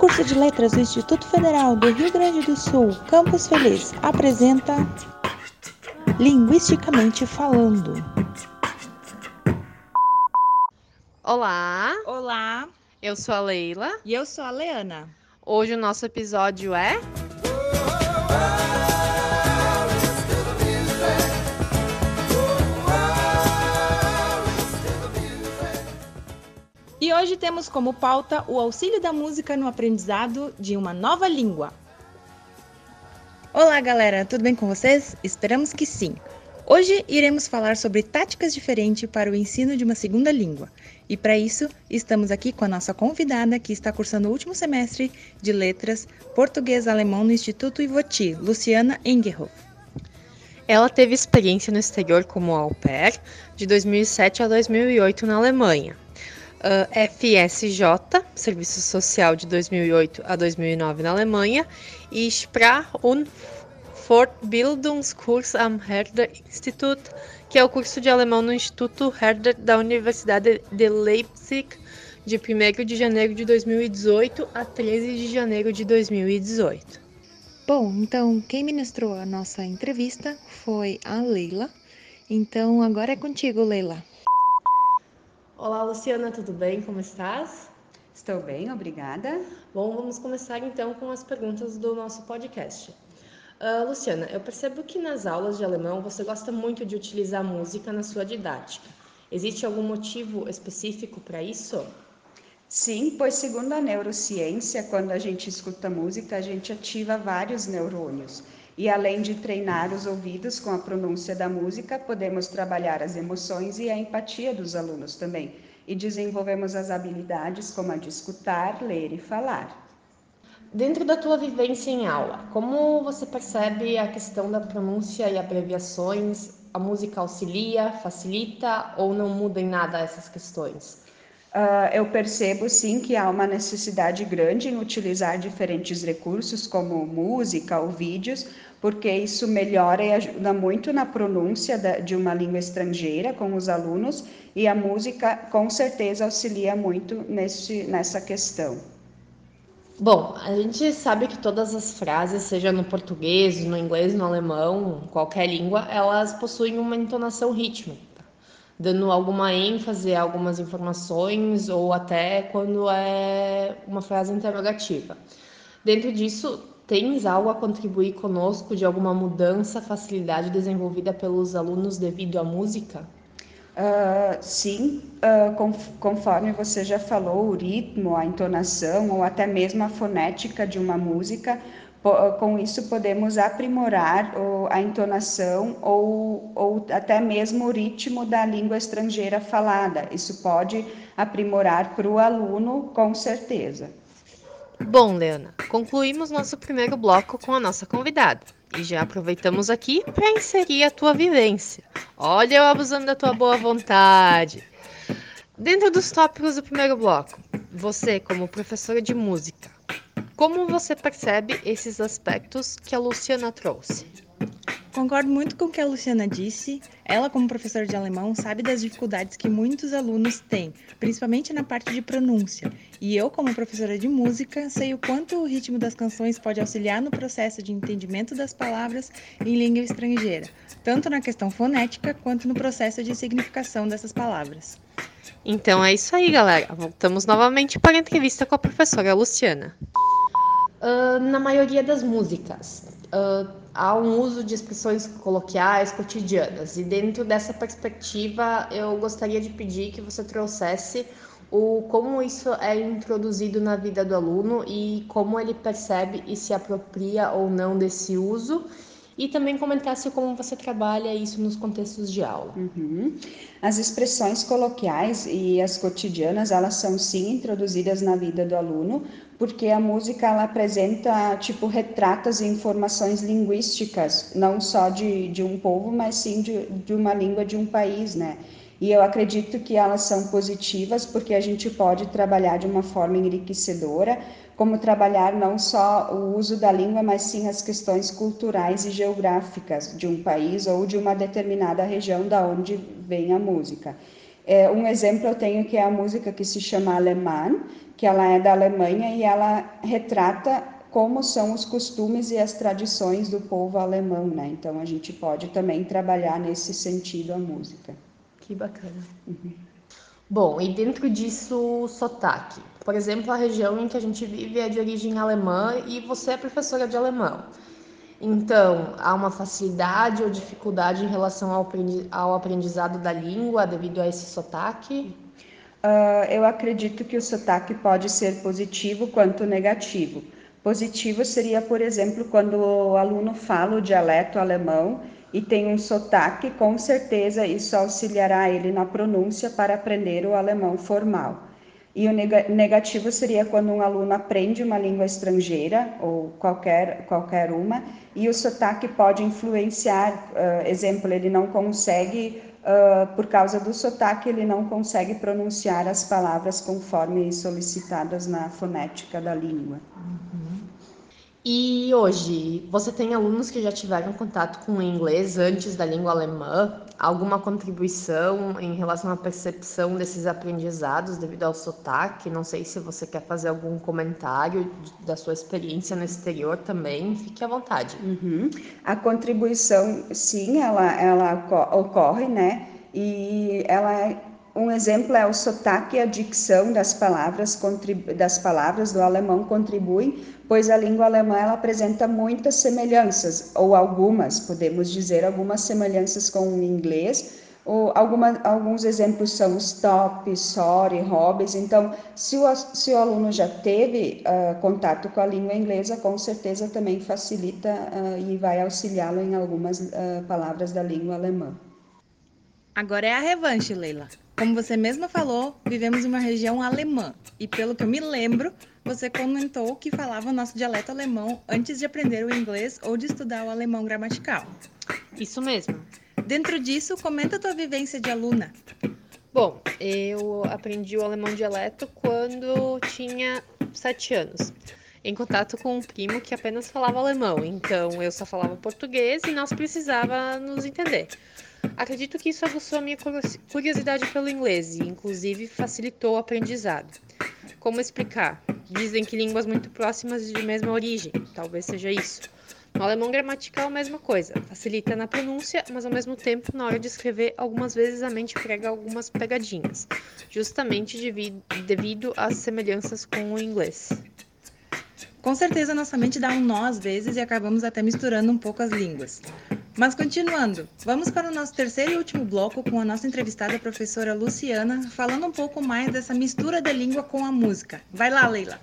curso de Letras do Instituto Federal do Rio Grande do Sul, Campus Feliz, apresenta Linguisticamente Falando. Olá, Olá, eu sou a Leila. e eu sou a Leana. Hoje o nosso episódio é hoje temos como pauta o auxílio da música no aprendizado de uma nova língua. Olá, galera, tudo bem com vocês? Esperamos que sim. Hoje iremos falar sobre táticas diferentes para o ensino de uma segunda língua. E para isso, estamos aqui com a nossa convidada que está cursando o último semestre de Letras Português-Alemão no Instituto Ivoti, Luciana Engerhoff. Ela teve experiência no exterior como au pair de 2007 a 2008 na Alemanha. Ah, FSJ, Serviço Social de 2008 a 2009 na Alemanha, e Sprach- und Fortbildungskurs am Herder Institut, que é o curso de alemão no Instituto Herder da Universidade de Leipzig, de 1 de janeiro de 2018 a 13 de janeiro de 2018. Bom, então quem ministrou a nossa entrevista foi a Leila. Então agora é contigo, Leila. Olá, Luciana, tudo bem? Como estás? Estou bem, obrigada. Bom, vamos começar então com as perguntas do nosso podcast. Ah, Luciana, eu percebo que nas aulas de alemão você gosta muito de utilizar música na sua didática. Existe algum motivo específico para isso? Sim, pois segundo a neurociência, quando a gente escuta música, a gente ativa vários neurônios. E além de treinar os ouvidos com a pronúncia da música, podemos trabalhar as emoções e a empatia dos alunos também. E desenvolvemos as habilidades como a de escutar, ler e falar. Dentro da tua vivência em aula, como você percebe a questão da pronúncia e abreviações? A música auxilia, facilita ou não muda em nada essas questões? Ah, eu percebo sim que há uma necessidade grande em utilizar diferentes recursos, como música ou vídeos, porque isso melhora e ajuda muito na pronúncia da- de uma língua estrangeira com os alunos, e a música com certeza auxilia muito nesse, nessa questão. Bom, a gente sabe que todas as frases, seja no português, no inglês, no alemão, qualquer língua, elas possuem uma entonação rítmica, dando alguma ênfase a algumas informações ou até quando é uma frase interrogativa. Dentro disso, tens algo a contribuir conosco de alguma mudança, facilidade desenvolvida pelos alunos devido à música? Ah, sim, ah, con- conforme você já falou, o ritmo, a entonação ou até mesmo a fonética de uma música, com isso podemos aprimorar a entonação ou, ou até mesmo o ritmo da língua estrangeira falada. Isso pode aprimorar para o aluno, com certeza. Bom, Leana, concluímos nosso primeiro bloco com a nossa convidada. E já aproveitamos aqui para inserir a tua vivência. Olha eu abusando da tua boa vontade. Dentro dos tópicos do primeiro bloco, você, como professora de música, como você percebe esses aspectos que a Luciana trouxe? Concordo muito com o que a Luciana disse. Ela, como professora de alemão, sabe das dificuldades que muitos alunos têm, principalmente na parte de pronúncia. E eu, como professora de música, sei o quanto o ritmo das canções pode auxiliar no processo de entendimento das palavras em língua estrangeira, tanto na questão fonética quanto no processo de significação dessas palavras. Então é isso aí, galera. Voltamos novamente para a entrevista com a professora Luciana. Ah, na maioria das músicas, ah, há um uso de expressões coloquiais, cotidianas, e dentro dessa perspectiva, eu gostaria de pedir que você trouxesse o como isso é introduzido na vida do aluno e como ele percebe e se apropria ou não desse uso, e também comentasse como você trabalha isso nos contextos de aula. Uhum. As expressões coloquiais e as cotidianas, elas são sim introduzidas na vida do aluno, porque a música ela apresenta tipo retratos e informações linguísticas, não só de, de um povo, mas sim de, de uma língua de um país, né? E eu acredito que elas são positivas porque a gente pode trabalhar de uma forma enriquecedora, como trabalhar não só o uso da língua, mas sim as questões culturais e geográficas de um país ou de uma determinada região da onde vem a música. É, um exemplo eu tenho que é a música que se chama Alemã, que ela é da Alemanha e ela retrata como são os costumes e as tradições do povo alemão, né? Então a gente pode também trabalhar nesse sentido a música. Que bacana. Uhum. Bom, e dentro disso, sotaque. Por exemplo, a região em que a gente vive é de origem alemã e você é professora de alemão. Então, há uma facilidade ou dificuldade em relação ao aprendizado da língua devido a esse sotaque? Uh, eu acredito que o sotaque pode ser positivo quanto negativo. Positivo seria, por exemplo, quando o aluno fala o dialeto alemão e tem um sotaque, com certeza isso auxiliará ele na pronúncia para aprender o alemão formal. E o negativo seria quando um aluno aprende uma língua estrangeira, ou qualquer, qualquer uma, e o sotaque pode influenciar, uh, exemplo, ele não consegue uh, por causa do sotaque, ele não consegue pronunciar as palavras conforme solicitadas na fonética da língua. E hoje, você tem alunos que já tiveram contato com o inglês antes da língua alemã? Alguma contribuição em relação à percepção desses aprendizados devido ao sotaque? Não sei se você quer fazer algum comentário da sua experiência no exterior também, fique à vontade. Uhum. A contribuição, sim, ela, ela ocorre, né? E ela é um exemplo é o sotaque e a dicção das palavras, das palavras do alemão contribuem, pois a língua alemã ela apresenta muitas semelhanças, ou algumas, podemos dizer, algumas semelhanças com o inglês, alguma, alguns exemplos são stop, sorry, hobbies. Então, se o, se o aluno já teve uh, contato com a língua inglesa, com certeza também facilita uh, e vai auxiliá-lo em algumas uh, palavras da língua alemã. Agora é a revanche, Leila. Como você mesma falou, vivemos em uma região alemã e, pelo que eu me lembro, você comentou que falava o nosso dialeto alemão antes de aprender o inglês ou de estudar o alemão gramatical. Isso mesmo. Dentro disso, comenta a tua vivência de aluna. Bom, eu aprendi o alemão dialeto quando tinha sete anos, em contato com um primo que apenas falava alemão, então eu só falava português e nós precisava nos entender. Acredito que isso aguçou a minha curiosidade pelo inglês e, inclusive, facilitou o aprendizado. Como explicar? Dizem que línguas muito próximas de mesma origem, talvez seja isso. No alemão gramatical, a mesma coisa. Facilita na pronúncia, mas ao mesmo tempo, na hora de escrever, algumas vezes a mente prega algumas pegadinhas, justamente devido às semelhanças com o inglês. Com certeza, nossa mente dá um nó às vezes e acabamos até misturando um pouco as línguas. Mas continuando, vamos para o nosso terceiro e último bloco com a nossa entrevistada a professora Luciana, falando um pouco mais dessa mistura da língua com a música. Vai lá, Leila.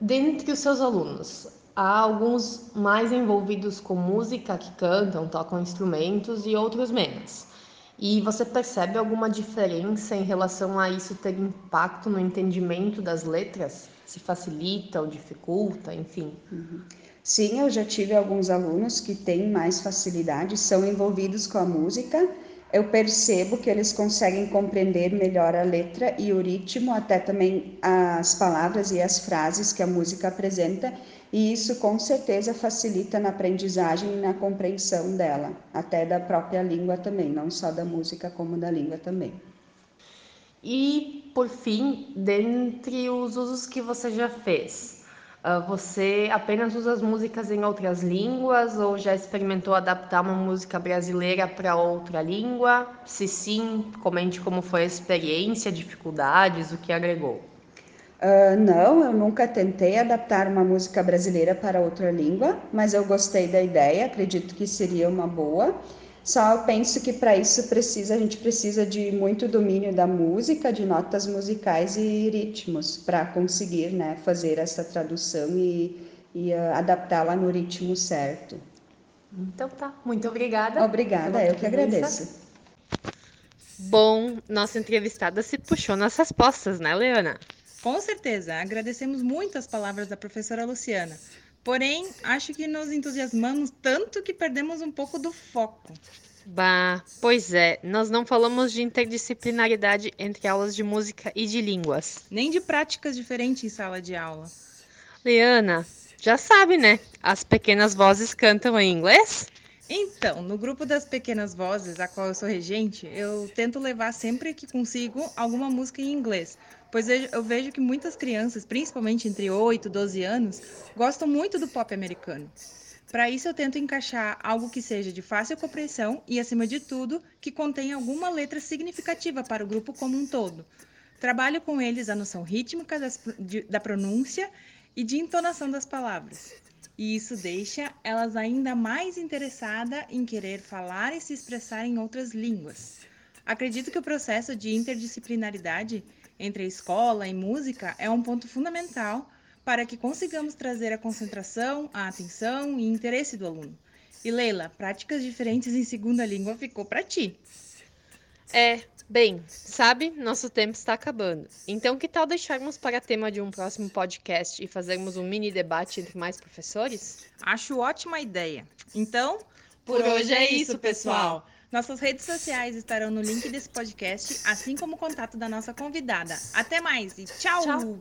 Dentre os seus alunos, há alguns mais envolvidos com música, que cantam, tocam instrumentos e outros menos. E você percebe alguma diferença em relação a isso ter impacto no entendimento das letras? Se facilita ou dificulta, enfim? Uhum. Sim, eu já tive alguns alunos que têm mais facilidade, são envolvidos com a música. Eu percebo que eles conseguem compreender melhor a letra e o ritmo, até também as palavras e as frases que a música apresenta, e isso com certeza facilita na aprendizagem e na compreensão dela, até da própria língua também, não só da música, como da língua também. E, por fim, dentre os usos que você já fez, Uh, você apenas usa as músicas em outras línguas ou já experimentou adaptar uma música brasileira para outra língua? Se sim, comente como foi a experiência, dificuldades, o que agregou. Uh, não, eu nunca tentei adaptar uma música brasileira para outra língua, mas eu gostei da ideia, acredito que seria uma boa. Só penso que para isso precisa, a gente precisa de muito domínio da música, de notas musicais e ritmos para conseguir, né, fazer essa tradução e, e uh, adaptá-la no ritmo certo. Então tá, muito obrigada. Obrigada, eu que agradeço. Bom, nossa entrevistada se puxou nas respostas, né, Leana? Com certeza, agradecemos muito as palavras da professora Luciana. Porém, acho que nos entusiasmamos tanto que perdemos um pouco do foco. Bah, pois é, nós não falamos de interdisciplinaridade entre aulas de música e de línguas. Nem de práticas diferentes em sala de aula. Leana, já sabe, né? As pequenas vozes cantam em inglês? Então, no grupo das pequenas vozes, a qual eu sou regente, eu tento levar sempre que consigo alguma música em inglês, pois eu vejo que muitas crianças, principalmente entre 8 e 12 anos, gostam muito do pop americano. Para isso, eu tento encaixar algo que seja de fácil compreensão e, acima de tudo, que contenha alguma letra significativa para o grupo como um todo. Trabalho com eles a noção rítmica das, de, da pronúncia e de entonação das palavras. E isso deixa elas ainda mais interessadas em querer falar e se expressar em outras línguas. Acredito que o processo de interdisciplinaridade entre a escola e música é um ponto fundamental para que consigamos trazer a concentração, a atenção e interesse do aluno. E Leila, práticas diferentes em segunda língua ficou para ti. É, Bem, sabe, nosso tempo está acabando. Então, que tal deixarmos para tema de um próximo podcast e fazermos um mini debate entre mais professores? Acho ótima ideia. Então, por, por hoje é isso, pessoal. Nossas redes sociais estarão no link desse podcast, assim como o contato da nossa convidada. Até mais e tchau! tchau.